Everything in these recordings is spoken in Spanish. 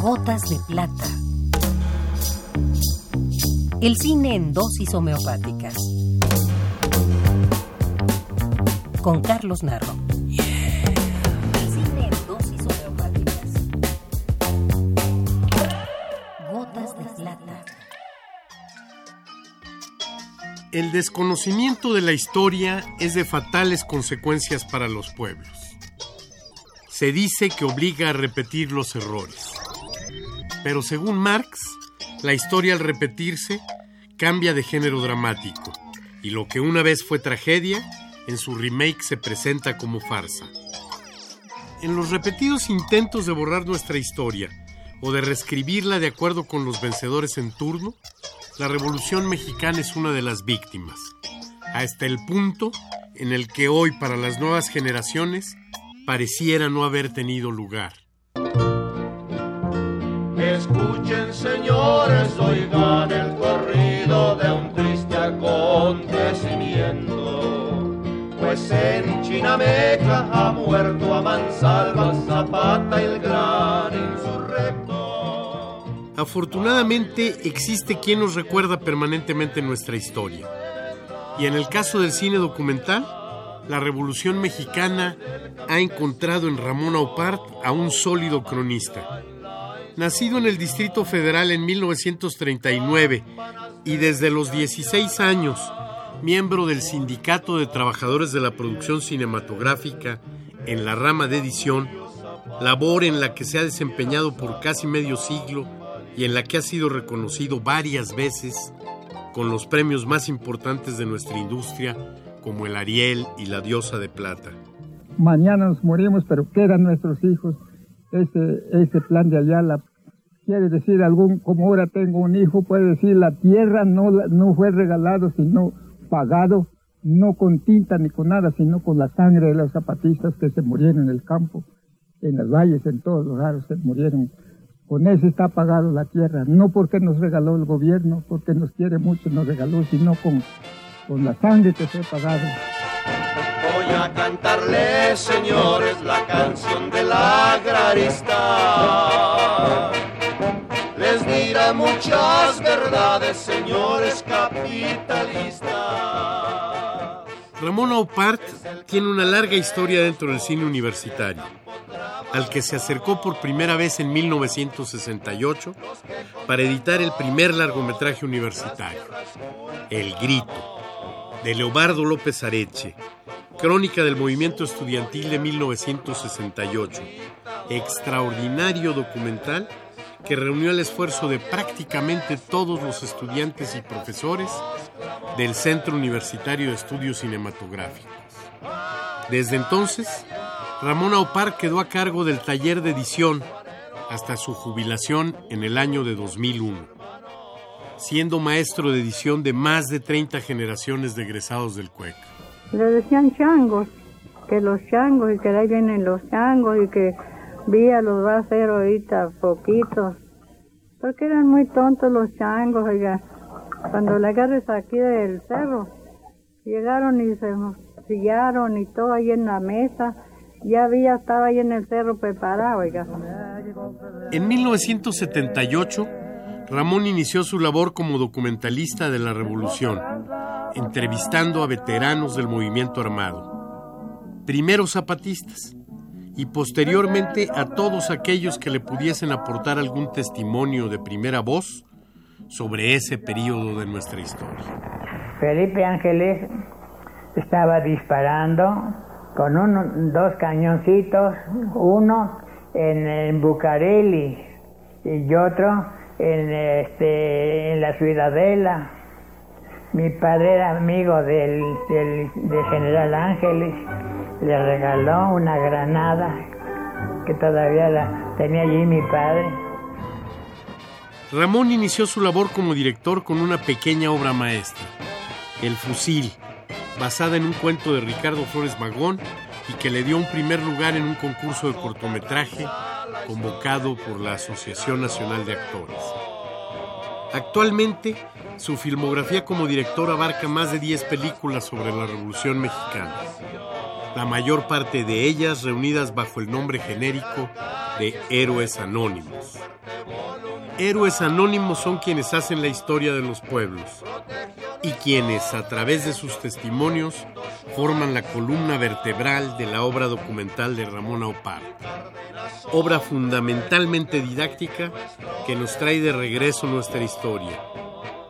Gotas de plata. El cine en dosis homeopáticas. Con Carlos Narro. El cine en dosis homeopáticas. Gotas de plata. El desconocimiento de la historia es de fatales consecuencias para los pueblos. Se dice que obliga a repetir los errores. Pero según Marx, la historia al repetirse cambia de género dramático y lo que una vez fue tragedia, en su remake se presenta como farsa. En los repetidos intentos de borrar nuestra historia o de reescribirla de acuerdo con los vencedores en turno, la Revolución Mexicana es una de las víctimas, hasta el punto en el que hoy para las nuevas generaciones pareciera no haber tenido lugar. Escuchen señores, oigan el corrido de un triste acontecimiento. Pues en Chinameca ha muerto a mansalva Zapata el gran insurrecto. Afortunadamente existe quien nos recuerda permanentemente nuestra historia. Y en el caso del cine documental, la Revolución Mexicana ha encontrado en Ramón Aupart a un sólido cronista. Nacido en el Distrito Federal en 1939 y desde los 16 años miembro del Sindicato de Trabajadores de la Producción Cinematográfica en la rama de edición, labor en la que se ha desempeñado por casi medio siglo y en la que ha sido reconocido varias veces con los premios más importantes de nuestra industria, como el Ariel y la Diosa de Plata. Mañana nos morimos, pero quedan nuestros hijos. Ese, ese plan de Ayala quiere decir algún, como ahora tengo un hijo, puede decir la tierra no, no fue regalado, sino pagado, no con tinta ni con nada, sino con la sangre de los zapatistas que se murieron en el campo, en los valles, en todos los lados se murieron. Con eso está pagado la tierra, no porque nos regaló el gobierno, porque nos quiere mucho, nos regaló, sino con, con la sangre que se ha pagado. Voy a cantarles, señores, la canción del agrarista. Les dirá muchas verdades, señores capitalistas. Ramón Aupart tiene una larga historia dentro del cine universitario, al que se acercó por primera vez en 1968 para editar el primer largometraje universitario, El Grito, de Leobardo López Areche, crónica del movimiento estudiantil de 1968, extraordinario documental que reunió el esfuerzo de prácticamente todos los estudiantes y profesores del Centro Universitario de Estudios Cinematográficos. Desde entonces, Ramón Aupar quedó a cargo del taller de edición hasta su jubilación en el año de 2001, siendo maestro de edición de más de 30 generaciones de egresados del CUEC. Le decían changos, que los changos y que ahí vienen los changos y que Vía los va a hacer ahorita poquitos, porque eran muy tontos los changos, oiga. Cuando le agarres aquí del cerro, llegaron y se sillaron y todo ahí en la mesa, ya había, estaba ahí en el cerro preparado, oiga. En 1978, Ramón inició su labor como documentalista de la Revolución, entrevistando a veteranos del movimiento armado, primero zapatistas, y posteriormente a todos aquellos que le pudiesen aportar algún testimonio de primera voz sobre ese periodo de nuestra historia. Felipe Ángeles estaba disparando con uno, dos cañoncitos, uno en, en Bucareli y otro en, este, en la Ciudadela. Mi padre era amigo del, del, general Ángeles le regaló una granada que todavía la tenía allí mi padre. Ramón inició su labor como director con una pequeña obra maestra, El Fusil, basada en un cuento de Ricardo Flores Magón y que le dio un primer lugar en un concurso de cortometraje convocado por la Asociación Nacional de Actores. Actualmente, su filmografía como director abarca más de 10 películas sobre la Revolución Mexicana la mayor parte de ellas reunidas bajo el nombre genérico de Héroes Anónimos. Héroes Anónimos son quienes hacen la historia de los pueblos y quienes, a través de sus testimonios, forman la columna vertebral de la obra documental de Ramón Aupar. Obra fundamentalmente didáctica que nos trae de regreso nuestra historia,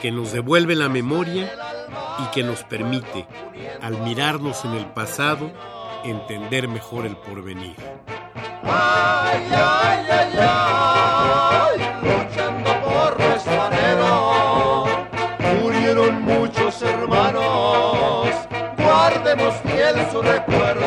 que nos devuelve la memoria y que nos permite, al mirarnos en el pasado, entender mejor el porvenir. Ay, ay, ay, luchando por murieron muchos hermanos, guardemos fiel su recuerdo.